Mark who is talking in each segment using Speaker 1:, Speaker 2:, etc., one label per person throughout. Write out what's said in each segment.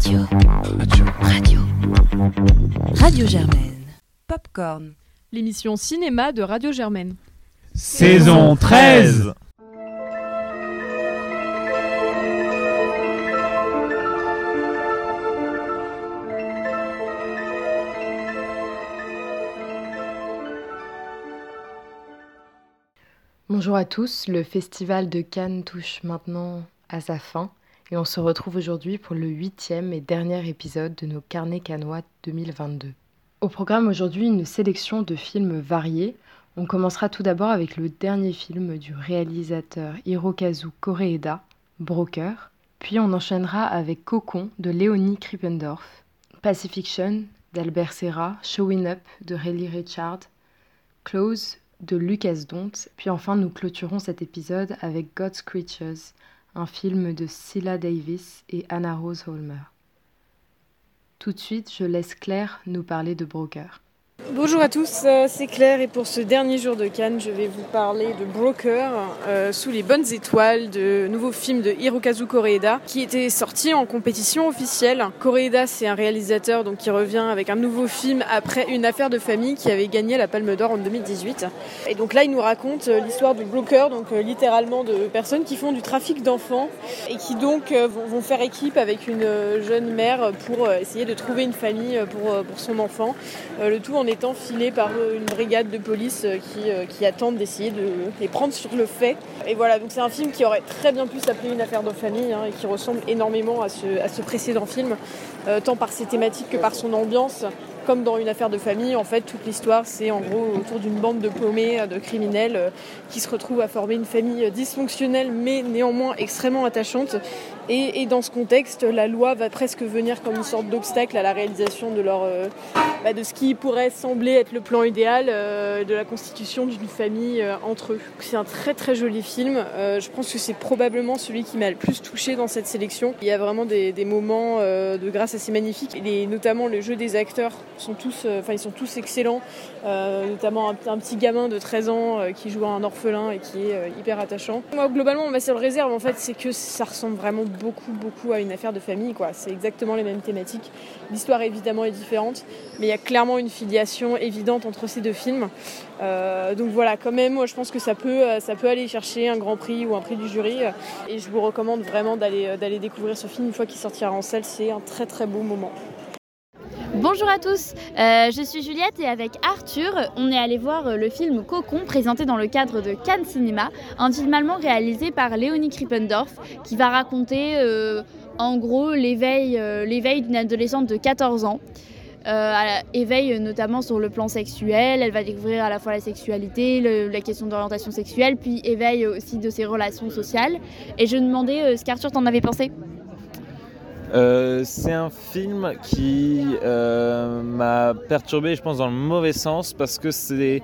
Speaker 1: Radio. Radio. Radio Germaine. Popcorn.
Speaker 2: L'émission cinéma de Radio Germaine.
Speaker 3: Saison 13
Speaker 4: Bonjour à tous, le festival de Cannes touche maintenant à sa fin et on se retrouve aujourd'hui pour le huitième et dernier épisode de nos carnets cannois 2022. Au programme aujourd'hui, une sélection de films variés. On commencera tout d'abord avec le dernier film du réalisateur Hirokazu Koreeda, Broker, puis on enchaînera avec Cocon de Léonie Krippendorf, Pacifiction d'Albert Serra, Showing Up de Riley Richard, Close de Lucas Dont, puis enfin nous clôturons cet épisode avec God's Creatures, un film de Scylla Davis et Anna Rose Holmer. Tout de suite, je laisse Claire nous parler de Broker.
Speaker 2: Bonjour à tous, euh, c'est Claire et pour ce dernier jour de Cannes, je vais vous parler de Broker, euh, sous les bonnes étoiles, de nouveau film de Hirokazu Koreeda qui était sorti en compétition officielle. Koreeda, c'est un réalisateur donc qui revient avec un nouveau film après une affaire de famille qui avait gagné la Palme d'Or en 2018. Et donc là, il nous raconte euh, l'histoire de Broker, donc littéralement de personnes qui font du trafic d'enfants et qui donc vont faire équipe avec une jeune mère pour essayer de trouver une famille pour, pour son enfant. Le tout étant filé par une brigade de police euh, qui, euh, qui attendent d'essayer de les prendre sur le fait. Et voilà, donc c'est un film qui aurait très bien pu s'appeler Une affaire de famille hein, et qui ressemble énormément à ce, précédent film, euh, tant par ses thématiques que par son ambiance comme dans une affaire de famille, en fait, toute l'histoire, c'est en gros autour d'une bande de paumés, de criminels, qui se retrouvent à former une famille dysfonctionnelle, mais néanmoins extrêmement attachante. Et, dans ce contexte, la loi va presque venir comme une sorte d'obstacle à la réalisation de, leur, euh, bah, de ce qui pourrait sembler être le plan idéal euh, de la constitution d'une famille euh, entre eux. C'est un très très joli film. je pense que c'est probablement celui qui m'a le plus touché dans cette sélection. Il y a vraiment des, moments de grâce assez magnifiques, et notamment le jeu des acteurs sont tous, ils sont tous excellents. notamment un, petit gamin de 13 ans qui joue un orphelin et qui est hyper attachant. Moi globalement, ma seule réserve en fait, c'est que ça ressemble vraiment beaucoup, beaucoup à une affaire de famille. quoi. C'est exactement les mêmes thématiques. L'histoire évidemment est différente, mais il y a clairement une filiation évidente entre ces deux films. Euh, donc voilà, quand même, moi je pense que ça peut, euh, ça peut aller chercher un grand prix ou un prix du jury. Et je vous recommande vraiment d'aller, euh, d'aller découvrir ce film une fois qu'il sortira en salle. C'est un très très beau moment.
Speaker 5: Bonjour à tous, euh, je suis Juliette et avec Arthur, on est allé voir euh, le film Cocon présenté dans le cadre de Cannes Cinéma, un film allemand réalisé par Léonie Krippendorf qui va raconter euh, en gros l'éveil, d'une adolescente de 14 ans. éveil notamment sur le plan sexuel, elle va découvrir à la fois la sexualité, la question d'orientation sexuelle, puis éveil aussi de ses relations sociales. Et je demandais ce qu'Arthur t'en avait pensé?
Speaker 6: Euh, c'est un film qui euh, m'a perturbé, je pense, dans le mauvais sens, parce que c'est,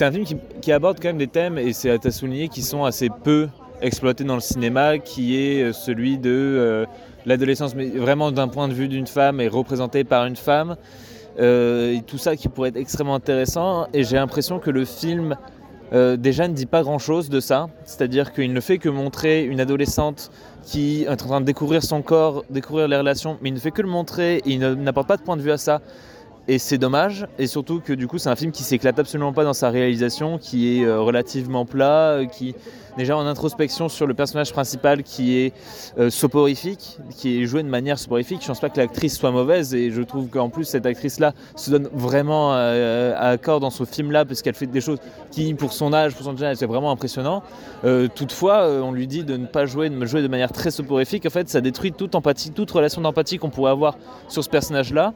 Speaker 6: un film qui, aborde quand même des thèmes, et c'est à souligner, qui sont assez peu exploités dans le cinéma, qui est euh, celui de l'adolescence, mais vraiment d'un point de vue d'une femme et représenté par une femme. et tout ça qui pourrait être extrêmement intéressant, et j'ai l'impression que le film déjà ne dit pas grand-chose de ça, c'est-à-dire qu'il ne fait que montrer une adolescente qui est en train de découvrir son corps, découvrir les relations, mais il ne fait que le montrer et il n'apporte pas de point de vue à ça. Et c'est dommage, et surtout que du coup c'est un film qui s'éclate absolument pas dans sa réalisation, qui est euh, relativement plat, euh, qui déjà en introspection sur le personnage principal qui est euh, soporifique, qui est joué de manière soporifique. Je pense pas que l'actrice soit mauvaise et je trouve qu'en plus cette actrice-là se donne vraiment euh, à accord dans ce film-là parce qu'elle fait des choses qui, pour son âge, pour son âge, c'est vraiment impressionnant. Toutefois, on lui dit de ne pas jouer, de jouer de manière très soporifique. En fait, ça détruit toute empathie, toute relation d'empathie qu'on pourrait avoir sur ce personnage-là.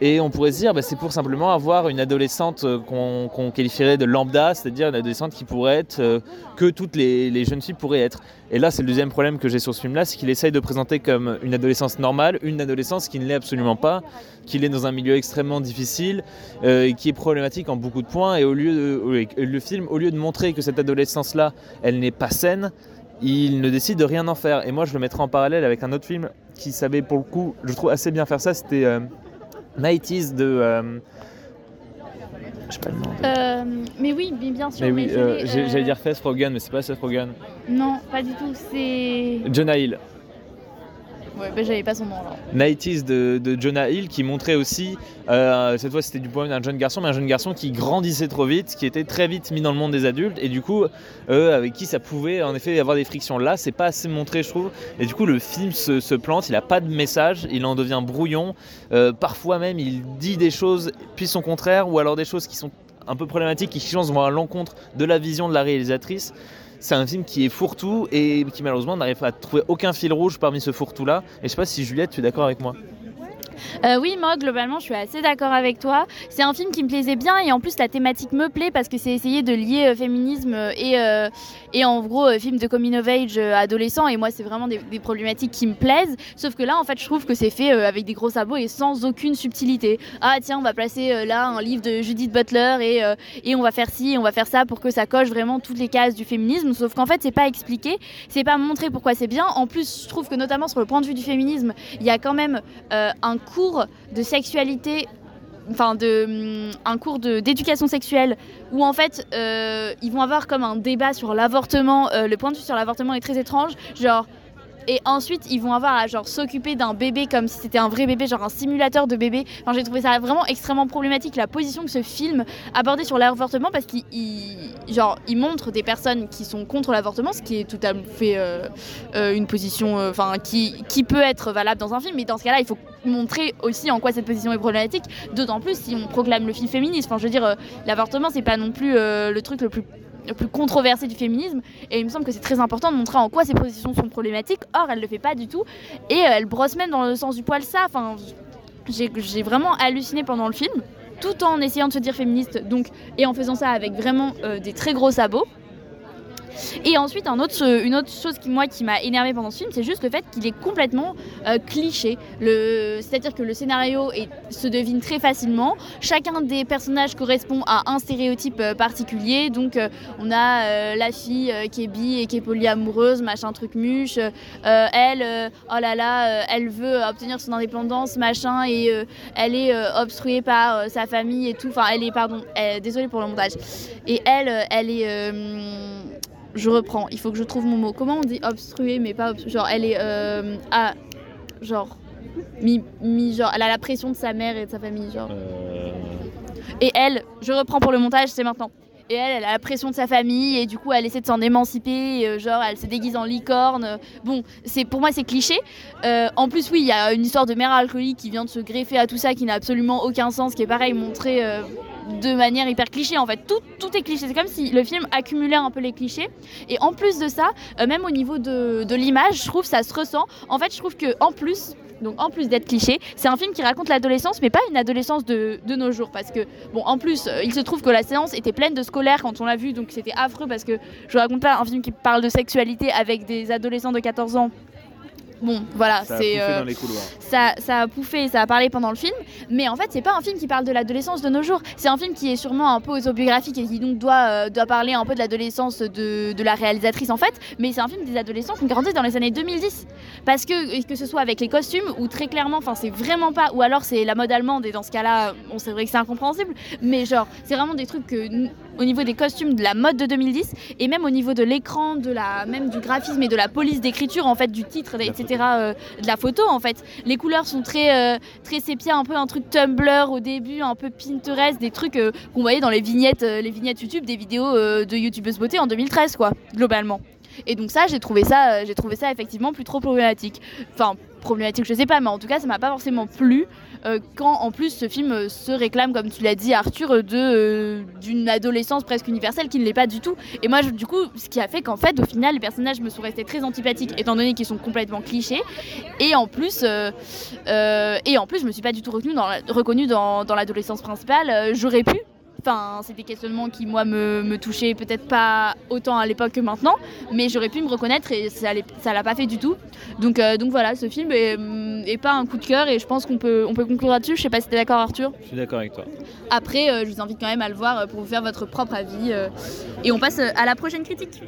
Speaker 6: Et on pourrait se dire, bah, c'est pour simplement avoir une adolescente qu'on qualifierait de lambda, c'est-à-dire une adolescente qui pourrait être que toutes les les, jeunes filles pourraient être. Et là, c'est le deuxième problème que j'ai sur ce film-là, c'est qu'il essaye de présenter comme une adolescence normale, une adolescence qui ne l'est absolument pas, qu'il est dans un milieu extrêmement difficile, euh, qui est problématique en beaucoup de points. Et au lieu de, le film, au lieu de montrer que cette adolescence-là, elle n'est pas saine, il ne décide de rien en faire. Et moi, je le mettrai en parallèle avec un autre film qui savait pour le coup, je trouve assez bien faire ça, c'était euh, Nighties de... Euh,
Speaker 5: pas euh, mais oui, bien sûr.
Speaker 6: Mais oui, euh, j'allais dire Seth Rogen, mais c'est pas Seth Rogen.
Speaker 5: Non, pas du tout. C'est.
Speaker 6: Jonah Hill.
Speaker 5: Ouais, bah, j'avais pas son nom alors.
Speaker 6: 90s de, de Jonah Hill qui montrait aussi, euh, cette fois c'était du point d'un jeune garçon, mais un jeune garçon qui grandissait trop vite, qui était très vite mis dans le monde des adultes et du coup euh, avec qui ça pouvait en effet avoir des frictions. Là c'est pas assez montré je trouve et du coup le film se, se plante, il a pas de message, il en devient brouillon, Euh, parfois même il dit des choses puis son contraire ou alors des choses qui sont un peu problématiques qui changent vont à l'encontre de la vision de la réalisatrice. C'est un film qui est fourre-tout et qui malheureusement n'arrive à trouver aucun fil rouge parmi ce fourre-tout-là. Et je sais pas si Juliette, tu es d'accord avec moi
Speaker 5: Euh, oui, moi, globalement, je suis assez d'accord avec toi. C'est un film qui me plaisait bien et en plus, la thématique me plaît parce que c'est essayer de lier euh, féminisme et, euh, et en gros, film de coming of age adolescent. Et moi, c'est vraiment des, des problématiques qui me plaisent. Sauf que là, en fait, je trouve que c'est fait avec des gros sabots et sans aucune subtilité. Ah, tiens, on va placer là un livre de Judith Butler et, et on va faire ci, on va faire ça pour que ça coche vraiment toutes les cases du féminisme. Sauf qu'en fait, c'est pas expliqué, c'est pas montré pourquoi c'est bien. En plus, je trouve que notamment sur le point de vue du féminisme, il y a quand même un cours de sexualité enfin de un cours d'éducation sexuelle où en fait euh, ils vont avoir comme un débat sur l'avortement Euh, le point de vue sur l'avortement est très étrange. Genre et ensuite ils vont avoir à genre s'occuper d'un bébé comme si c'était un vrai bébé genre un simulateur de bébé. Enfin j'ai trouvé ça vraiment extrêmement problématique la position que ce film abordait sur l'avortement parce qu'il il- genre il montre des personnes qui sont contre l'avortement ce qui est tout à fait euh, euh, une position euh, enfin qui, qui peut être valable dans un film. Mais dans ce cas-là il faut montrer aussi en quoi cette position est problématique. D'autant plus si on proclame le film féministe. Enfin je veux dire l'avortement c'est pas non plus le truc le plus le plus controversé du féminisme. Et il me semble que c'est très important de montrer en quoi ces positions sont problématiques. Or elle le fait pas du tout. Et euh, elle brosse même dans le sens du poil ça. Enfin j'ai vraiment halluciné pendant le film. Tout en essayant de se dire féministe donc et en faisant ça avec vraiment euh, des très gros sabots et ensuite, autre, une autre chose qui, moi, qui m'a énervé pendant ce film, c'est juste le fait qu'il est complètement euh, cliché. C'est-à-dire que le scénario se devine très facilement. Chacun des personnages correspond à un stéréotype euh, particulier. Donc, euh, on a euh, la fille euh, qui est bi et qui est polyamoureuse, machin truc muche. Euh, elle, euh, oh là là, euh, elle veut obtenir son indépendance, machin, et euh, elle est euh, obstruée par euh, sa famille et tout. Enfin, elle est, pardon, euh, désolée pour le montage. Et elle, euh, elle est. je reprends, il faut que je trouve mon mot. Comment on dit obstruée, mais pas obstruée Genre, elle est. Euh, à. Genre. Mi, mi- genre, elle a la pression de sa mère et de sa famille, genre.
Speaker 6: Euh,
Speaker 5: Et elle, je reprends pour le montage, c'est maintenant. Et elle, elle a la pression de sa famille et du coup, elle essaie de s'en émanciper. euh, genre, elle se déguise en licorne. Bon, c'est pour moi, c'est cliché. En plus, oui, il y a une histoire de mère alcoolique qui vient de se greffer à tout ça, qui n'a absolument aucun sens, qui est pareil montré euh, de manière hyper cliché. En fait, tout, tout est cliché. C'est comme si le film accumulait un peu les clichés. Et en plus de ça, euh, même au niveau de, de l'image, je trouve ça se ressent. En fait, je trouve que en plus, donc en plus d'être cliché, c'est un film qui raconte l'adolescence, mais pas une adolescence de, de nos jours. Parce que, bon, en plus, euh, il se trouve que la séance était pleine de scolaires quand on l'a vu, donc c'était affreux parce que je vous raconte pas un film qui parle de sexualité avec des adolescents de 14 ans. Bon, voilà,
Speaker 6: ça a
Speaker 5: c'est.
Speaker 6: pouffé
Speaker 5: euh,
Speaker 6: dans les couloirs.
Speaker 5: ça, ça a pouffé, ça a parlé pendant le film, mais en fait c'est pas un film qui parle de l'adolescence de nos jours. C'est un film qui est sûrement un peu autobiographique et qui donc doit, euh, doit parler un peu de l'adolescence de, de la réalisatrice en fait, mais c'est un film des adolescents qui ont grandi dans les années 2010. Parce que que ce soit avec les costumes ou très clairement, enfin c'est vraiment pas, ou alors c'est la mode allemande et dans ce cas-là, bon c'est vrai que c'est incompréhensible, mais genre c'est vraiment des trucs que au niveau des costumes de la mode de 2010 et même au niveau de l'écran, de la même du graphisme et de la police d'écriture en fait du titre, etc. euh, de la photo en fait. Les couleurs sont très euh, très sépia, un peu un truc Tumblr au début, un peu Pinterest, des trucs euh, qu'on voyait dans les vignettes, les vignettes YouTube, des vidéos de YouTubeuse beauté en 2013 quoi, globalement. Et donc ça, j'ai trouvé ça, j'ai trouvé ça effectivement plus trop problématique. Enfin problématique, je sais pas, mais en tout cas, ça m'a pas forcément plu. euh, quand en plus ce film euh, se réclame, comme tu l'as dit Arthur, de euh, d'une adolescence presque universelle qui ne l'est pas du tout. Et moi, du coup, ce qui a fait qu'en fait, au final, les personnages me sont restés très antipathiques, étant donné qu'ils sont complètement clichés. Et en plus, et en plus, je me suis pas du tout reconnue dans l'adolescence principale. J'aurais pu. Enfin, c'est des questionnements qui, moi, me, me touchaient peut-être pas autant à l'époque que maintenant, mais j'aurais pu me reconnaître et ça ça l'a pas fait du tout. Donc, euh, donc voilà, ce film est, hum, est pas un coup de cœur et je pense qu'on peut, on peut conclure là-dessus. Je sais pas si t'es d'accord, Arthur.
Speaker 6: Je suis d'accord avec toi.
Speaker 5: Après, euh, je vous invite quand même à le voir euh, pour vous faire votre propre avis. euh, et on passe à la prochaine critique.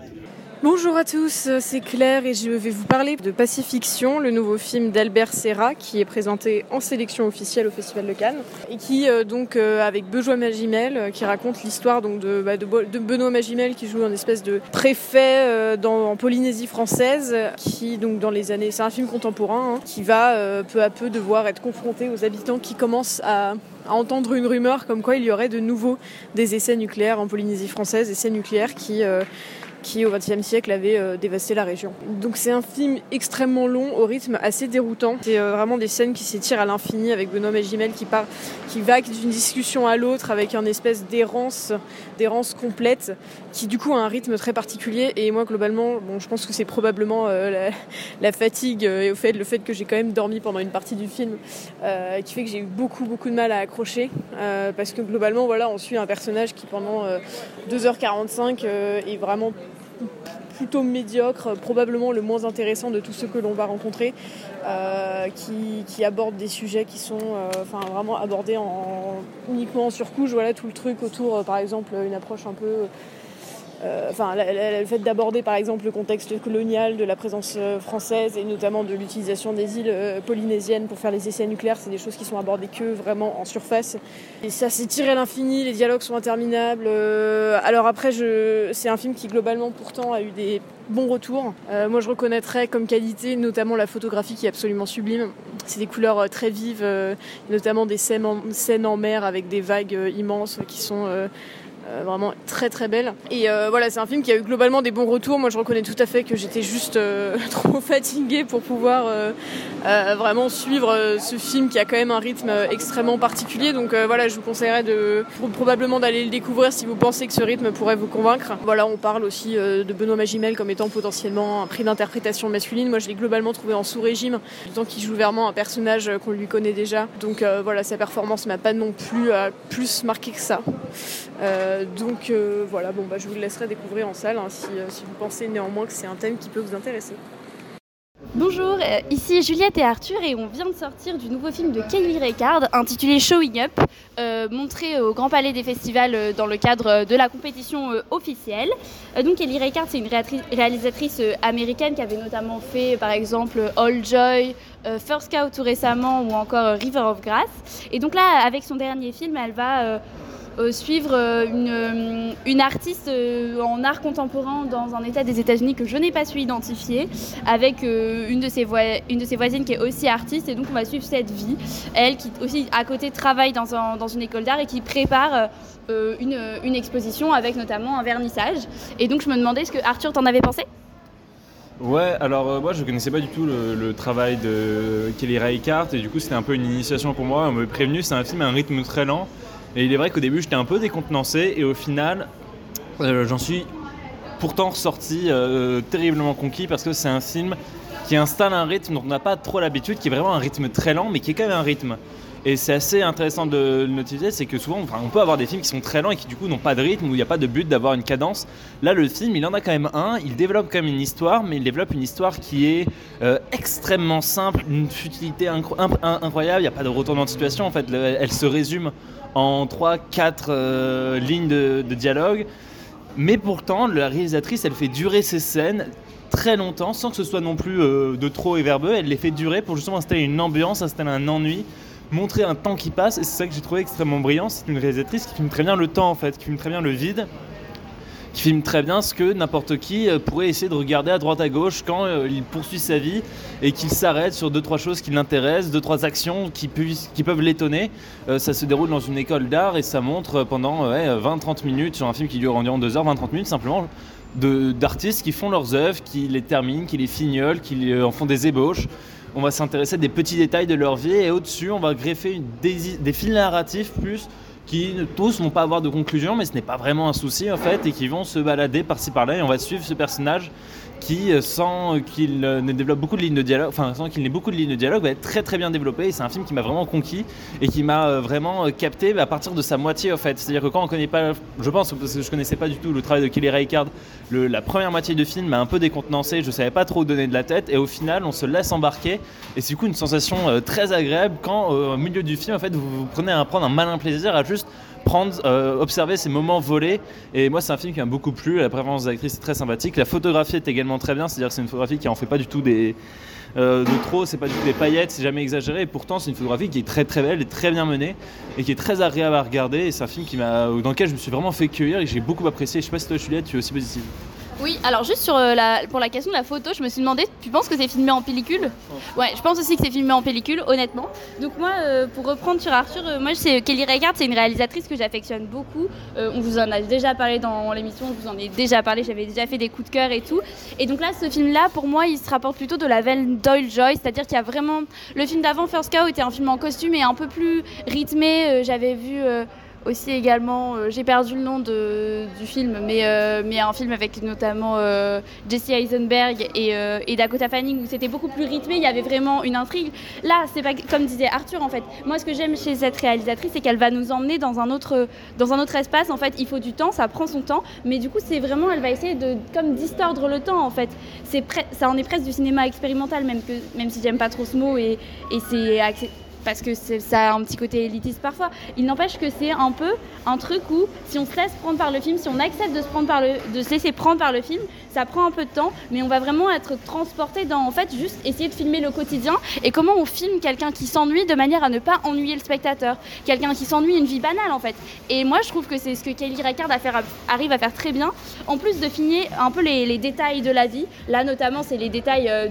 Speaker 2: Bonjour à tous, c'est Claire et je vais vous parler de Pacifiction, le nouveau film d'Albert Serra qui est présenté en sélection officielle au Festival de Cannes et qui euh, donc euh, avec Benoît Magimel euh, qui raconte l'histoire bah, de, Benoît Magimel qui joue un espèce de préfet en Polynésie française qui donc dans les années c'est un film contemporain hein, qui va peu à peu devoir être confronté aux habitants qui commencent à à entendre une rumeur comme quoi il y aurait de nouveau des essais nucléaires en Polynésie française, essais nucléaires qui qui au XXe siècle avait euh, dévasté la région. Donc c'est un film extrêmement long, au rythme assez déroutant. C'est euh, vraiment des scènes qui s'étirent à l'infini avec Benoît Magimel qui part, qui vague d'une discussion à l'autre avec un espèce d'errance, d'errance complète, qui du coup a un rythme très particulier. Et moi globalement, bon, je pense que c'est probablement euh, la, fatigue et au fait le fait que j'ai quand même dormi pendant une partie du film qui fait que j'ai eu beaucoup beaucoup de mal à accrocher parce que globalement voilà, on suit un personnage qui pendant 2h45 est vraiment plutôt médiocre, probablement le moins intéressant de tous ceux que l'on va rencontrer, euh, qui, aborde des sujets qui sont euh, vraiment abordés en, uniquement en surcouche. Voilà tout le truc autour, euh, par exemple, une approche un peu euh, enfin, le fait d'aborder par exemple le contexte colonial de la présence euh, française et notamment de l'utilisation des îles euh, polynésiennes pour faire les essais nucléaires, c'est des choses qui sont abordées que vraiment en surface. Et ça s'est tiré à l'infini, les dialogues sont interminables. alors après, c'est un film qui globalement pourtant a eu des bons retours. moi, je reconnaîtrais comme qualité notamment la photographie qui est absolument sublime. C'est des couleurs très vives, notamment des scènes en mer avec des vagues immenses qui sont euh, vraiment très très belle. Et euh, voilà, c'est un film qui a eu globalement des bons retours. Moi, je reconnais tout à fait que j'étais juste euh, trop fatiguée pour pouvoir vraiment suivre ce film qui a quand même un rythme extrêmement particulier. Donc voilà, je vous conseillerais de probablement d'aller le découvrir si vous pensez que ce rythme pourrait vous convaincre. Voilà, on parle aussi de Benoît Magimel comme étant potentiellement un prix d'interprétation masculine. Moi, je l'ai globalement trouvé en sous-régime, tant qu'il joue vraiment un personnage qu'on lui connaît déjà. Donc voilà, sa performance m'a pas non plus plus marqué que ça. Euh, donc euh, voilà, bon, bah, je vous le laisserai découvrir en salle hein, euh, si, vous pensez néanmoins que c'est un thème qui peut vous intéresser.
Speaker 5: Bonjour, ici Juliette et Arthur et on vient de sortir du nouveau film de Kelly Reichardt intitulé Showing Up, montré au Grand Palais des Festivals dans le cadre de la compétition officielle. donc Kelly Reichardt, c'est une réalisatrice américaine qui avait notamment fait par exemple All Joy, First Cow tout récemment ou encore River of Grass. Et donc là, avec son dernier film, elle va suivre euh, une, une, artiste euh, en art contemporain dans un état des États-Unis que je n'ai pas su identifier, avec une, de ses voisines qui est aussi artiste, et donc on va suivre cette vie. Elle qui aussi à côté travaille dans, un, dans une école d'art et qui prépare une, exposition avec notamment un vernissage. Et donc je me demandais ce que Arthur t'en avait pensé?
Speaker 6: Ouais, alors moi je connaissais pas du tout le, travail de Kelly Reichardt et du coup c'était un peu une initiation pour moi. On m'avait prévenu, c'est un film à un rythme très lent et il est vrai qu'au début, j'étais un peu décontenancé et au final, euh, j'en suis pourtant ressorti euh, terriblement conquis parce que c'est un film qui installe un rythme dont on n'a pas trop l'habitude, qui est vraiment un rythme très lent, mais qui est quand même un rythme. Et c'est assez intéressant de le notifier, c'est que souvent, enfin, on peut avoir des films qui sont très lents et qui du coup n'ont pas de rythme, où il n'y a pas de but d'avoir une cadence. Là, le film, il en a quand même un, il développe quand même une histoire, mais il développe une histoire qui est euh, extrêmement simple, une futilité incroyable, il n'y a pas de retournement de situation, en fait, elle se résume en 3-4 euh, lignes de, dialogue. Mais pourtant, la réalisatrice, elle fait durer ses scènes très longtemps, sans que ce soit non plus euh, de trop et verbeux. Elle les fait durer pour justement installer une ambiance, installer un ennui, montrer un temps qui passe. Et c'est ça que j'ai trouvé extrêmement brillant. C'est une réalisatrice qui filme très bien le temps, en fait, qui filme très bien le vide qui filme très bien ce que n'importe qui euh, pourrait essayer de regarder à droite à gauche quand euh, il poursuit sa vie et qu'il s'arrête sur deux trois choses qui l'intéressent, deux trois actions qui, qui peuvent l'étonner. Euh, ça se déroule dans une école d'art et ça montre pendant 20-30 minutes sur un film qui dure environ 2 heures, 20-30 minutes simplement d'artistes qui font leurs œuvres, qui les terminent, qui les fignolent, qui en font des ébauches. On va s'intéresser à des petits détails de leur vie et au-dessus on va greffer des, des fils narratifs plus qui tous vont pas avoir de conclusion, mais ce n'est pas vraiment un souci en fait, et qui vont se balader par-ci par-là, et on va suivre ce personnage qui, euh, sans qu'il euh, ne développe beaucoup de lignes de dialogue, enfin sans qu'il n'ait beaucoup de lignes de dialogue, va être très très bien développé. C'est un film qui m'a vraiment conquis et qui m'a euh, vraiment capté à partir de sa moitié en fait. C'est-à-dire que quand on connaît pas, je pense parce que je connaissais pas du tout le travail de Kelly Reichardt, la première moitié du film m'a un peu décontenancé. Je savais pas trop donner de la tête et au final on se laisse embarquer et c'est du coup une sensation très agréable quand au milieu du film en fait vous, vous prenez à prendre un malin plaisir à juste prendre, euh, observer ces moments volés. Et moi, c'est un film qui m'a beaucoup plu. La préférence d'actrice est très sympathique. La photographie est également très bien. C'est-à-dire que c'est une photographie qui en fait pas du tout des euh, de trop, c'est pas du tout des paillettes, c'est jamais exagéré. Et pourtant, c'est une photographie qui est très très belle et très bien menée et qui est très agréable à regarder. Et c'est un film qui m'a, dans lequel je me suis vraiment fait cueillir et j'ai beaucoup apprécié. Je sais pas si toi, Juliette, tu es aussi positive.
Speaker 5: Oui, alors juste euh, pour la question de la photo, je me suis demandé, tu penses que c'est filmé en pellicule? Ouais, je pense aussi que c'est filmé en pellicule, honnêtement. Donc moi, euh, pour reprendre sur Arthur, euh, moi c'est Kelly Reichardt, c'est une réalisatrice que j'affectionne beaucoup. on vous en a déjà parlé dans l'émission, je vous en ai déjà parlé, j'avais déjà fait des coups de cœur et tout. Et donc là, ce film-là, pour moi, il se rapporte plutôt de la veine Doyle Joy, c'est-à-dire qu'il y a vraiment le film d'avant, First Cow, était un film en costume et un peu plus rythmé. J'avais vu aussi également, euh, j'ai perdu le nom de, du film, mais, euh, mais un film avec notamment euh, Jesse Eisenberg et, Dakota Fanning où c'était beaucoup plus rythmé, il y avait vraiment une intrigue. Là, c'est pas comme disait Arthur en fait. Moi, ce que j'aime chez cette réalisatrice, c'est qu'elle va nous emmener dans un autre dans un autre espace. En fait, il faut du temps, ça prend son temps, mais du coup, c'est vraiment, elle va essayer de comme distordre le temps en fait. Ça en est presque du cinéma expérimental, même que même si j'aime pas trop ce mot et, et c'est parce que ça a un petit côté élitiste parfois. Il n'empêche que c'est un peu un truc où si on se laisse prendre par le film, si on accepte de se, par le, laisser prendre par le film, ça prend un peu de temps, mais on va vraiment être transporté dans en fait juste essayer de filmer le quotidien et comment on filme quelqu'un qui s'ennuie de manière à ne pas ennuyer le spectateur, quelqu'un qui s'ennuie une vie banale en fait. Et moi je trouve que c'est ce que Kelly Reichardt arrive à faire très bien, en plus de filmer un peu les, les détails de la vie. Là notamment c'est les détails euh,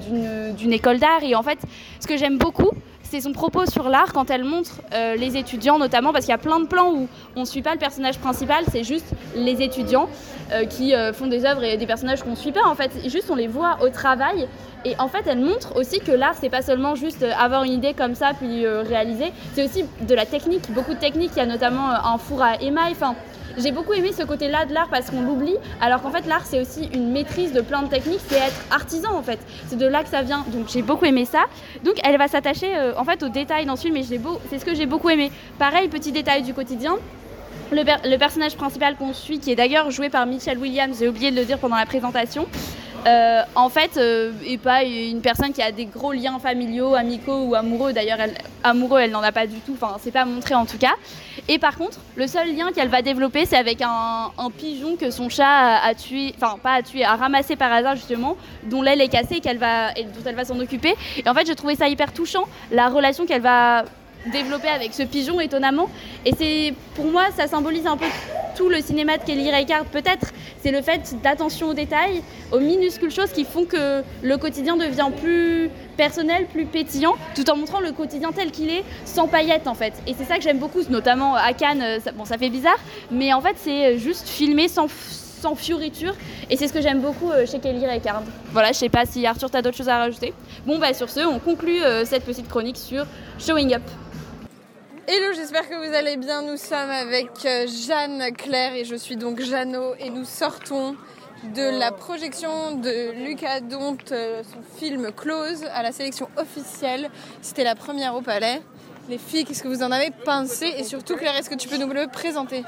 Speaker 5: d'une école d'art et en fait ce que j'aime beaucoup c'est son propos sur l'art quand elle montre euh, les étudiants notamment parce qu'il y a plein de plans où on ne suit pas le personnage principal, c'est juste les étudiants euh, qui euh, font des œuvres et des personnages qu'on ne suit pas en fait, juste on les voit au travail et en fait elle montre aussi que l'art c'est pas seulement juste avoir une idée comme ça puis réaliser, c'est aussi de la technique, beaucoup de techniques, il y a notamment un four à émail, j'ai beaucoup aimé ce côté-là de l'art parce qu'on l'oublie, alors qu'en fait l'art c'est aussi une maîtrise de plein de techniques, c'est être artisan en fait. C'est de là que ça vient. Donc j'ai beaucoup aimé ça. Donc elle va s'attacher euh, en fait aux détails dans ce film, et c'est ce que j'ai beaucoup aimé. Pareil, petit détail du quotidien. Le, le personnage principal qu'on suit, qui est d'ailleurs joué par Michelle Williams, j'ai oublié de le dire pendant la présentation, euh, en fait, euh, et pas une personne qui a des gros liens familiaux, amicaux ou amoureux. D'ailleurs, amoureux, elle n'en a pas du tout. Enfin, c'est pas montré en tout cas. Et par contre, le seul lien qu'elle va développer, c'est avec un, pigeon que son chat a, tué, enfin pas tué, a ramassé par hasard justement, dont l'aile est cassée qu'elle va, et dont elle va s'en occuper. Et en fait, j'ai trouvé ça hyper touchant, la relation qu'elle va développé avec ce pigeon étonnamment. Et c'est pour moi ça symbolise un peu tout le cinéma de Kelly Reichardt peut-être. C'est le fait d'attention aux détails, aux minuscules choses qui font que le quotidien devient plus personnel, plus pétillant, tout en montrant le quotidien tel qu'il est, sans paillettes en fait. Et c'est ça que j'aime beaucoup, notamment à Cannes, euh, ça, bon ça fait bizarre, mais en fait c'est juste filmé sans sans fioriture et c'est ce que j'aime beaucoup euh, chez Kelly Reichardt. Voilà, je sais pas si Arthur t'as d'autres choses à rajouter? Bon bah sur ce, on conclut euh, cette petite chronique sur Showing Up.
Speaker 2: Hello, j'espère que vous allez bien. Nous sommes avec euh, Jeanne Claire et je suis donc Jeannot et nous sortons de la projection de Lucas Dont, euh, son film Close, à la sélection officielle. C'était la première au Palais. Les filles, qu'est-ce que vous en avez pensé? Et surtout, Claire, est-ce que tu peux nous le présenter?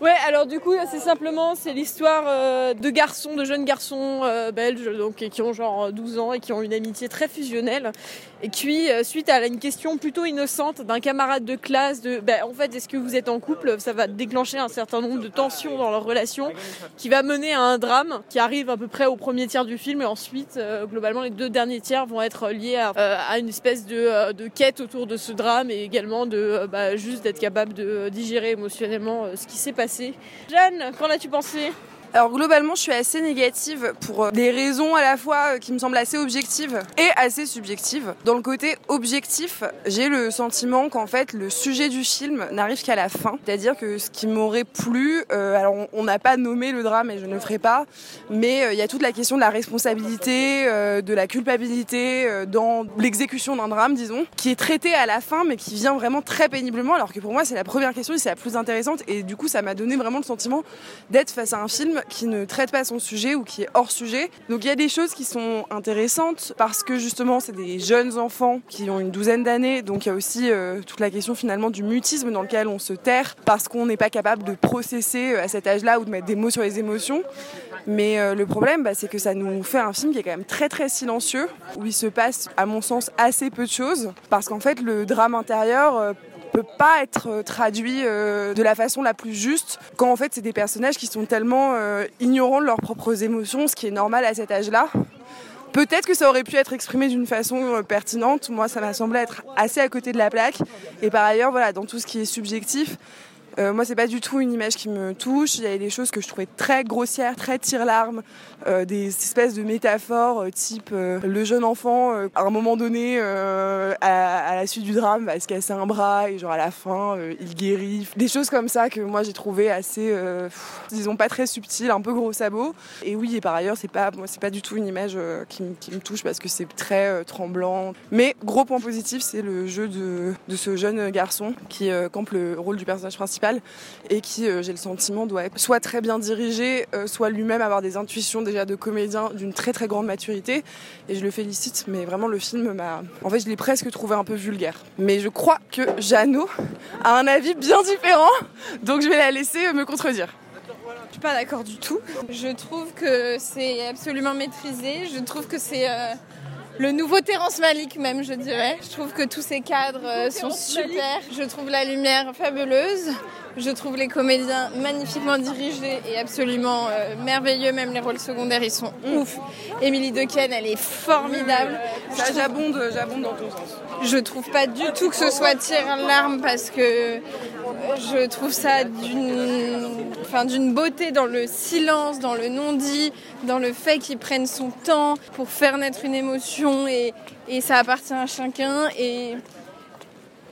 Speaker 7: Ouais, alors du coup, c'est simplement, c'est l'histoire euh, de garçons, de jeunes garçons belges, donc qui ont genre 12 ans et qui ont une amitié très fusionnelle. Et qui, euh, suite à une question plutôt innocente d'un camarade de classe, de, ben, en fait, est-ce que vous êtes en couple? Ça va déclencher un certain nombre de tensions dans leur relation, qui va mener à un drame qui arrive à peu près au premier tiers du film, et ensuite, globalement, les deux derniers tiers vont être liés à, une espèce de, de, quête autour de ce drame et également de bah, juste d'être capable de digérer émotionnellement ce qui s'est passé. Jeanne, qu'en as-tu pensé?
Speaker 8: Alors globalement, je suis assez négative pour euh, des raisons à la fois euh, qui me semblent assez objectives et assez subjectives. Dans le côté objectif, j'ai le sentiment qu'en fait le sujet du film n'arrive qu'à la fin. C'est-à-dire que ce qui m'aurait plu, euh, alors on n'a pas nommé le drame et je ne le ferai pas, mais il y a toute la question de la responsabilité, de la culpabilité dans l'exécution d'un drame, disons, qui est traitée à la fin mais qui vient vraiment très péniblement alors que pour moi c'est la première question et c'est la plus intéressante et du coup ça m'a donné vraiment le sentiment d'être face à un film qui ne traite pas son sujet ou qui est hors sujet. Donc il y a des choses qui sont intéressantes parce que justement c'est des jeunes enfants qui ont une douzaine d'années. Donc il y a aussi euh, toute la question finalement du mutisme dans lequel on se terre parce qu'on n'est pas capable de processer euh, à cet âge-là ou de mettre des mots sur les émotions. Mais euh, le problème, bah, c'est que ça nous fait un film qui est quand même très très silencieux, où il se passe, à mon sens, assez peu de choses, parce qu'en fait, le drame intérieur, peut pas être traduit de la façon la plus juste quand en fait c'est des personnages qui sont tellement ignorants de leurs propres émotions, ce qui est normal à cet âge-là. Peut-être que ça aurait pu être exprimé d'une façon pertinente. Moi, ça m'a semblé être assez à côté de la plaque. Et par ailleurs, voilà, dans tout ce qui est subjectif, euh, moi, c'est pas du tout une image qui me touche. Il y avait des choses que je trouvais très grossières, très tire-larme, euh, des espèces de métaphores euh, type le jeune enfant, à un moment donné, à, la suite du drame, va se casser un bras et genre à la fin, il guérit. Des choses comme ça que moi j'ai trouvé assez, disons pas très subtiles, un peu gros sabots. Et oui, et par ailleurs, c'est pas, pas du tout une image qui, me touche parce que c'est très tremblant. Mais gros point positif, c'est le jeu de, de ce jeune garçon qui campe le rôle du personnage principal et qui, euh, j'ai le sentiment, doit être soit très bien dirigé, euh, soit lui-même avoir des intuitions déjà de comédien d'une très très grande maturité. Et je le félicite, mais vraiment le film m'a. En fait, je l'ai presque trouvé un peu vulgaire. Mais je crois que Jeannot a un avis bien différent, donc je vais la laisser me contredire.
Speaker 7: Je suis pas d'accord du tout. Je trouve que c'est absolument maîtrisé. Je trouve que c'est euh, le nouveau Terrence Malick même, je dirais. Je trouve que tous ces cadres euh, sont super. Je trouve la lumière fabuleuse. Je trouve les comédiens magnifiquement dirigés et absolument euh, merveilleux. Même les rôles secondaires, ils sont ouf. Émilie Dequesne, elle est formidable.
Speaker 8: Ça, j'abonde, j'abonde dans ton sens.
Speaker 7: Je trouve pas du tout que ce soit tir larme parce que je trouve ça d'une enfin, d'une beauté dans le silence, dans le non-dit, dans le fait qu'il prenne son temps pour faire naître une émotion et, et ça appartient à chacun. Et,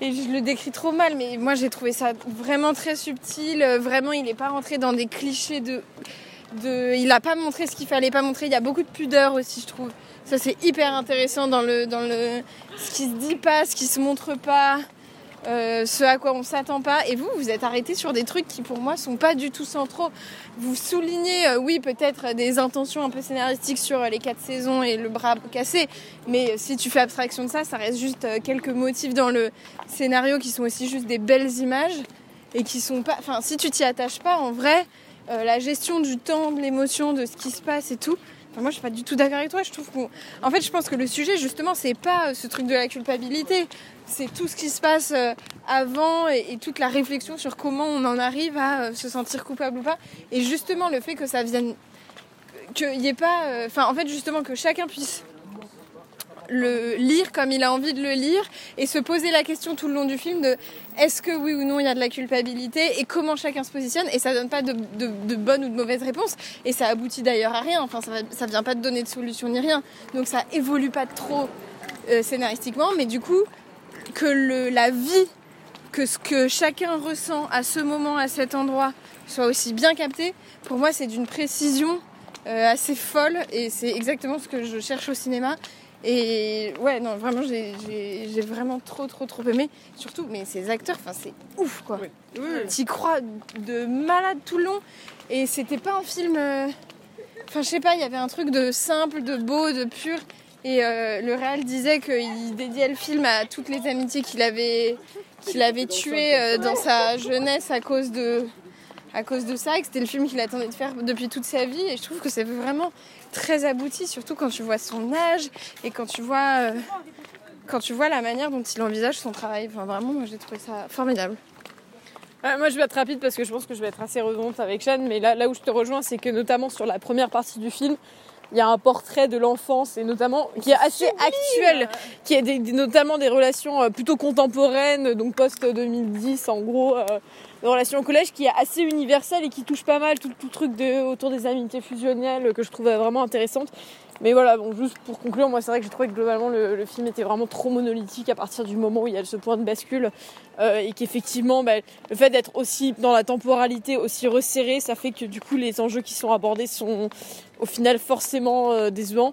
Speaker 7: et je le décris trop mal, mais moi j'ai trouvé ça vraiment très subtil. Vraiment, il n'est pas rentré dans des clichés de. de il n'a pas montré ce qu'il fallait pas montrer. Il y a beaucoup de pudeur aussi, je trouve. Ça, c'est hyper intéressant dans le, dans le. ce qui se dit pas, ce qui se montre pas. Euh, ce à quoi on s'attend pas. Et vous, vous êtes arrêté sur des trucs qui pour moi sont pas du tout centraux. Vous soulignez, euh, oui, peut-être des intentions un peu scénaristiques sur les quatre saisons et le bras cassé, mais si tu fais abstraction de ça, ça reste juste euh, quelques motifs dans le scénario qui sont aussi juste des belles images et qui sont pas. Enfin, si tu t'y attaches pas, en vrai, la gestion du temps, de l'émotion, de ce qui se passe et tout, moi, je suis pas du tout d'accord avec toi. Je trouve En fait, je pense que le sujet, justement, c'est pas ce truc de la culpabilité c'est tout ce qui se passe euh, avant et, toute la réflexion sur comment on en arrive à euh, se sentir coupable ou pas. Et justement, le fait que ça vienne. qu'il n'y ait pas. Euh, enfin, en fait, justement, que chacun puisse le lire comme il a envie de le lire et se poser la question tout le long du film de est-ce que oui ou non il y a de la culpabilité et comment chacun se positionne et ça donne pas de, de, bonnes ou de mauvaises réponses. Et ça aboutit d'ailleurs à rien. Enfin ça, ça vient pas de donner de solution ni rien. Donc ça évolue pas trop scénaristiquement. Mais du coup que le, la vie, que ce que chacun ressent à ce moment, à cet endroit, soit aussi bien capté, pour moi c'est d'une précision euh, assez folle. Et c'est exactement ce que je cherche au cinéma. Et ouais, non, vraiment, j'ai vraiment trop, trop, trop aimé. Surtout, mais ces acteurs, enfin, c'est ouf, quoi. Oui. crois de malade tout le long. Et c'était pas un film. Euh, enfin, je sais pas, il y avait un truc de simple, de beau, de pur. Et euh, le réal disait qu'il dédiait le film à toutes les amitiés qu'il avait, qu'il avait tuées euh, dans sa jeunesse à cause de, à cause de ça, et que c'était le film qu'il attendait de faire depuis toute sa vie. Et je trouve que c'est vraiment très abouti, surtout quand tu vois son âge et quand tu vois, euh, quand tu vois la manière dont il envisage son travail. Enfin, vraiment, moi j'ai trouvé ça formidable.
Speaker 2: moi je vais être rapide parce que je pense que je vais être assez redondante avec Jeanne, mais là, là où je te rejoins, c'est que notamment sur la première partie du film, il y a un portrait de l'enfance et notamment qui est assez actuel, qui est des, notamment des relations euh, plutôt contemporaines, donc post 2010 en gros, euh, des relations au collège qui est assez universelle et qui touche pas mal tout, tout truc de, autour des amitiés fusionnelles que je trouvais vraiment intéressante mais voilà, bon, juste pour conclure, moi c'est vrai que j'ai trouvé que globalement le, film était vraiment trop monolithique à partir du moment où il y a ce point de bascule euh, et qu'effectivement bah, le fait d'être aussi dans la temporalité aussi resserré, ça fait que du coup les enjeux qui sont abordés sont au final forcément euh, décevants.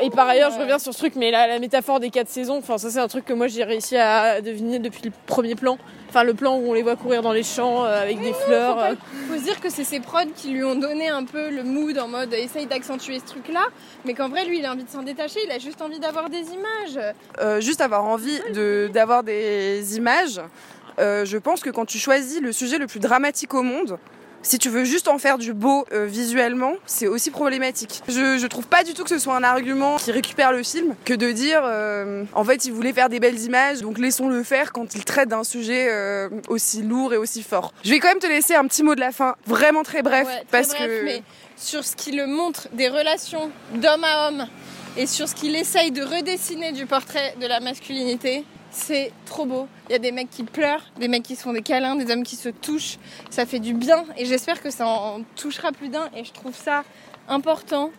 Speaker 2: Et par ailleurs, je reviens sur ce truc, mais la, la métaphore des quatre saisons, enfin ça c'est un truc que moi j'ai réussi à deviner depuis le premier plan. Enfin, le plan où on les voit courir dans les champs euh, avec des fleurs.
Speaker 7: Il euh. faut, se dire que c'est ses prods qui lui ont donné un peu le mood en mode essaye d'accentuer ce truc-là, mais qu'en vrai, lui, il a envie de s'en détacher, il a juste envie d'avoir des images.
Speaker 8: Euh, juste avoir envie d'avoir des images, je pense que quand tu choisis le sujet le plus dramatique au monde, si tu veux juste en faire du beau euh, visuellement, c'est aussi problématique. Je, je trouve pas du tout que ce soit un argument qui récupère le film que de dire euh, en fait il voulait faire des belles images, donc laissons-le faire quand il traite d'un sujet euh, aussi lourd et aussi fort. Je vais quand même te laisser un petit mot de la fin, vraiment très bref,
Speaker 7: Ouais, très
Speaker 8: parce
Speaker 7: bref,
Speaker 8: que
Speaker 7: mais sur ce qui le montre des relations d'homme à homme et sur ce qu'il essaye de redessiner du portrait de la masculinité, c'est trop beau. Il y a des mecs qui pleurent, des mecs qui se font des câlins, des hommes qui se touchent. Ça fait du bien et j'espère que ça en touchera plus d'un et je trouve ça important.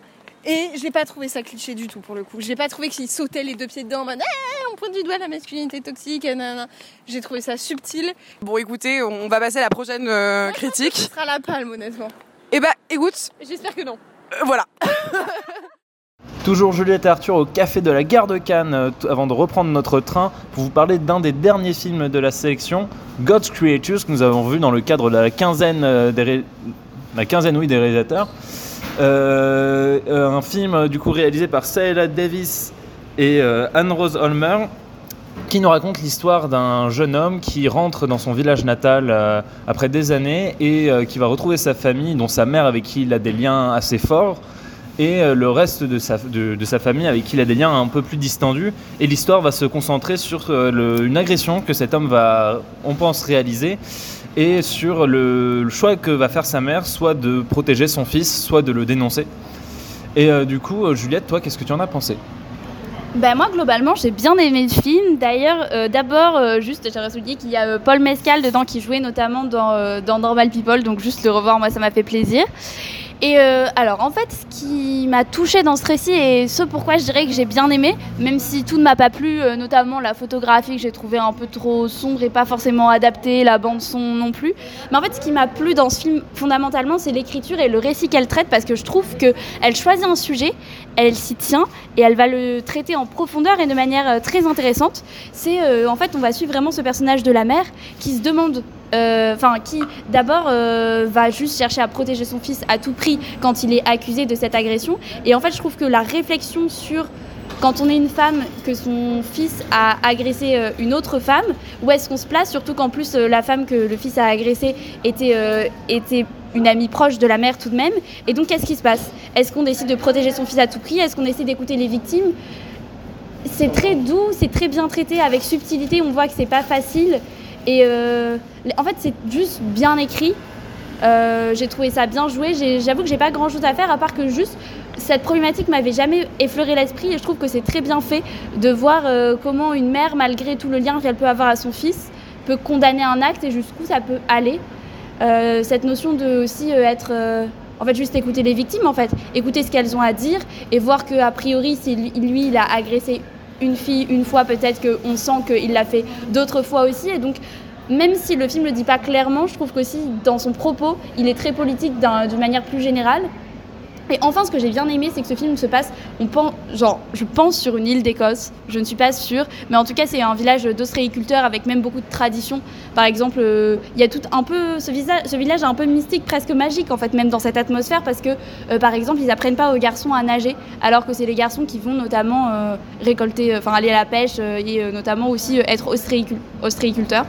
Speaker 7: Et j'ai pas trouvé ça cliché du tout pour le coup. J'ai pas trouvé qu'il sautait les deux pieds dedans en mode Ah, on pointe du doigt la masculinité toxique. J'ai trouvé ça subtil.
Speaker 8: bon écoutez, on va passer à la prochaine euh,
Speaker 7: Ce
Speaker 8: critique.
Speaker 7: sera la palme honnêtement.
Speaker 8: Et bah écoute,
Speaker 7: J'espère que non.
Speaker 8: euh, voilà.
Speaker 6: Toujours Juliette et Arthur au café de la gare de Cannes euh, avant de reprendre notre train pour vous parler d'un des derniers films de la sélection, God's Creatures, que nous avons vu dans le cadre de la quinzaine euh, des, la quinzaine, des réalisateurs. Euh, un film du coup réalisé par Saela Davis et Anne-Rose Holmer qui nous raconte l'histoire d'un jeune homme qui rentre dans son village natal après des années et qui va retrouver sa famille, dont sa mère avec qui il a des liens assez forts et euh, le reste de sa, famille avec qui il a des liens un peu plus distendus. Et l'histoire va se concentrer sur euh, une agression que cet homme va, on pense, réaliser et sur le, choix que va faire sa mère, soit de protéger son fils, soit de le dénoncer. Et euh, du coup, Juliette, toi, qu'est-ce que tu en as pensé?
Speaker 5: Ben moi globalement j'ai bien aimé le film. D'ailleurs d'abord juste j'aimerais souligner qu'il y a Paul Mescal dedans qui jouait notamment dans Normal People donc juste le revoir moi ça m'a fait plaisir. Et euh, alors en fait ce qui m'a touché dans ce récit et ce pourquoi je dirais que j'ai bien aimé même si tout ne m'a pas plu euh, notamment la photographie que j'ai trouvé un peu trop sombre et pas forcément adaptée, la bande son non plus. Mais en fait ce qui m'a plu dans ce film fondamentalement c'est l'écriture et le récit qu'elle traite parce que je trouve que elle choisit un sujet, elle s'y tient et elle va le traiter en profondeur et de manière euh, très intéressante. C'est en fait, on va suivre vraiment ce personnage de la mère qui se demande, euh, enfin, qui d'abord euh, va juste chercher à protéger son fils à tout prix quand il est accusé de cette agression. Et en fait, je trouve que la réflexion sur quand on est une femme, que son fils a agressé euh, une autre femme, où est-ce qu'on se place? Surtout qu'en plus, la femme que le fils a agressée était, était une amie proche de la mère tout de même. Et donc, qu'est-ce qui se passe? Est-ce qu'on décide de protéger son fils à tout prix? Est-ce qu'on essaie d'écouter les victimes? C'est très doux, c'est très bien traité, avec subtilité. On voit que c'est pas facile. Et euh, en fait, c'est juste bien écrit. Euh, j'ai trouvé ça bien joué. J'avoue que j'ai pas grand chose à faire à part que juste cette problématique m'avait jamais effleuré l'esprit et je trouve que c'est très bien fait de voir euh, comment une mère, malgré tout le lien qu'elle peut avoir à son fils, peut condamner un acte et jusqu'où ça peut aller. Cette notion de aussi être en fait juste écouter les victimes en fait écouter ce qu'elles ont à dire et voir que a priori si lui, il a agressé une fille une fois peut-être qu'on sent qu'il l'a fait d'autres fois aussi. Et donc même si le film ne le dit pas clairement je trouve qu'aussi dans son propos il est très politique d'un- d'une manière plus générale et enfin, ce que j'ai bien aimé, c'est que ce film se passe, on pense, genre, je pense sur une île d'Écosse, je ne suis pas sûre, mais en tout cas, c'est un village d'ostréiculteurs avec même beaucoup de traditions. Par exemple, euh, il y a tout un peu, ce, ce village est un peu mystique, presque magique, en fait, même dans cette atmosphère, parce que, euh, par exemple, ils apprennent pas aux garçons à nager, alors que c'est les garçons qui vont notamment euh, récolter, enfin, aller à la pêche et notamment aussi être ostréicul- ostréiculteurs.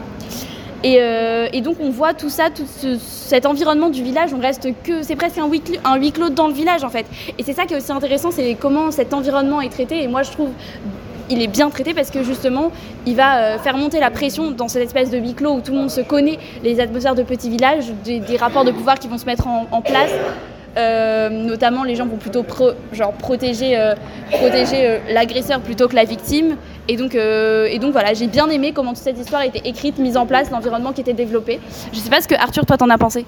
Speaker 5: Et, euh, et donc on voit tout ça, tout ce- cet environnement du village, on reste que c'est presque un huis, clos, dans le village en fait. Et c'est ça qui est aussi intéressant, c'est comment cet environnement est traité. Et moi je trouve il est bien traité parce que justement il va euh, faire monter la pression dans cette espèce de huis clos où tout le monde se connaît, les atmosphères de petits villages, des, rapports de pouvoir qui vont se mettre en, place. Euh, notamment, les gens vont plutôt protéger, l'agresseur plutôt que la victime. Et donc, euh, et donc voilà, j'ai bien aimé comment toute cette histoire était écrite, mise en place, l'environnement qui était développé. Je sais pas ce que Arthur, toi, t'en as pensé.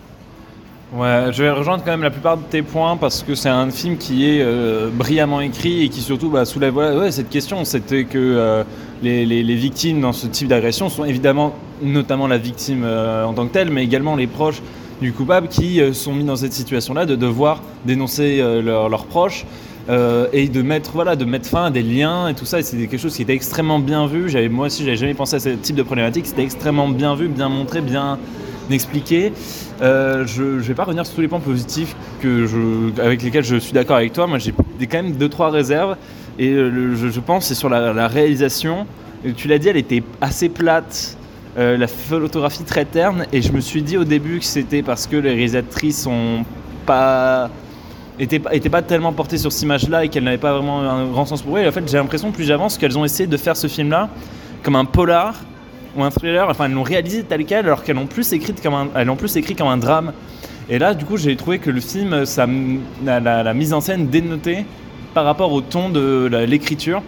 Speaker 6: Ouais, je vais rejoindre quand même la plupart de tes points parce que c'est un film qui est euh, brillamment écrit et qui surtout bah, soulève cette question. C'était que euh, les, victimes dans ce type d'agression sont évidemment notamment la victime en tant que telle, mais également les proches du coupable qui sont mis dans cette situation-là de devoir dénoncer leurs proches. Euh, et de mettre voilà de mettre fin à des liens et tout ça et c'est quelque chose qui était extrêmement bien vu j'avais moi aussi j'avais jamais pensé à ce type de problématique c'était extrêmement bien vu bien montré bien expliqué euh, je ne vais pas revenir sur tous les points positifs que avec lesquels je suis d'accord avec toi. Moi, j'ai quand même deux trois réserves. Et euh, je, je pense c'est sur la, réalisation. Tu l'as dit, elle était assez plate. euh, la photographie très terne. Et je me suis dit au début que c'était parce que les réalisatrices ont pas était, pas tellement portées sur cette image-là et qu'elles n'avaient pas vraiment un grand sens pour elles. Et en fait, j'ai l'impression, plus j'avance, qu'elles ont essayé de faire ce film-là comme un polar ou un thriller. Enfin, elles l'ont réalisé tel quel, alors qu'elles l'ont plus écrit comme un, plus écrit comme un drame. Et là, du coup, j'ai trouvé que le film, la, mise en scène dénotait par rapport au ton de l'écriture.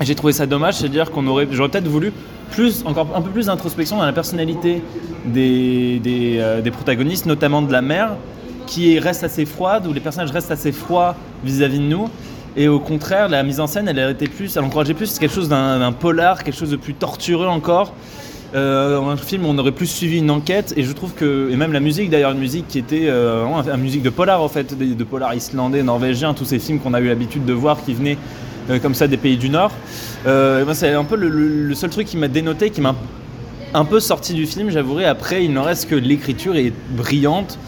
Speaker 6: J'ai trouvé ça dommage, c'est-à-dire qu'on aurait, j'aurais peut-être voulu plus, encore un peu plus d'introspection dans la personnalité des, des, euh, des protagonistes, notamment de la mère, qui reste assez froide, où les personnages restent assez froids vis-à-vis de nous. Et au contraire, la mise en scène, elle était plus, elle encourageait plus quelque chose d'un polar, quelque chose de plus tortureux encore. Euh, un film où on aurait plus suivi une enquête et je trouve que et même la musique d'ailleurs une musique qui était euh, une musique de polar en fait de, polar islandais norvégien tous ces films qu'on a eu l'habitude de voir qui venaient euh, comme ça des pays du nord euh, c'est un peu le, le- seul truc qui m'a dénoté qui m'a un peu sorti du film j'avouerai après il n'en reste que l'écriture est brillante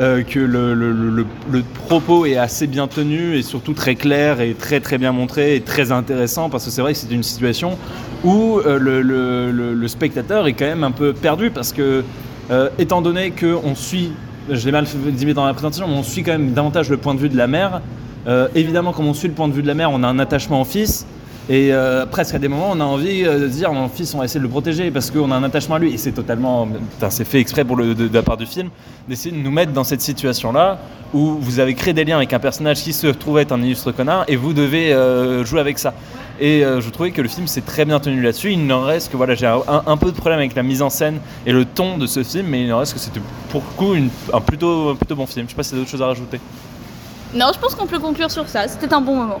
Speaker 6: euh, que le, propos est assez bien tenu et surtout très clair et très très bien montré et très intéressant parce que c'est vrai que c'est une situation où euh, le, spectateur est quand même un peu perdu parce que euh, étant donné qu'on suit, je l'ai mal dit dans la présentation, mais on suit quand même davantage le point de vue de la mère. évidemment, comme on suit le point de vue de la mère, on a un attachement au fils. Et euh, presque à des moments, on a envie euh, de dire mon fils, on va essayer de le protéger parce qu'on a un attachement à lui. Et c'est totalement. C'est fait exprès pour de, la part du film d'essayer de nous mettre dans cette situation-là où vous avez créé des liens avec un personnage qui se trouvait être un illustre connard et vous devez euh, jouer avec ça. Et euh, je trouvais que le film s'est très bien tenu là-dessus. Il n'en reste que voilà, j'ai un, peu de problème avec la mise en scène et le ton de ce film, mais il en reste que c'était pour le coup un, plutôt, plutôt bon film. Je sais pas si y a d'autres choses à rajouter.
Speaker 5: Non, je pense qu'on peut conclure sur ça. C'était un bon moment.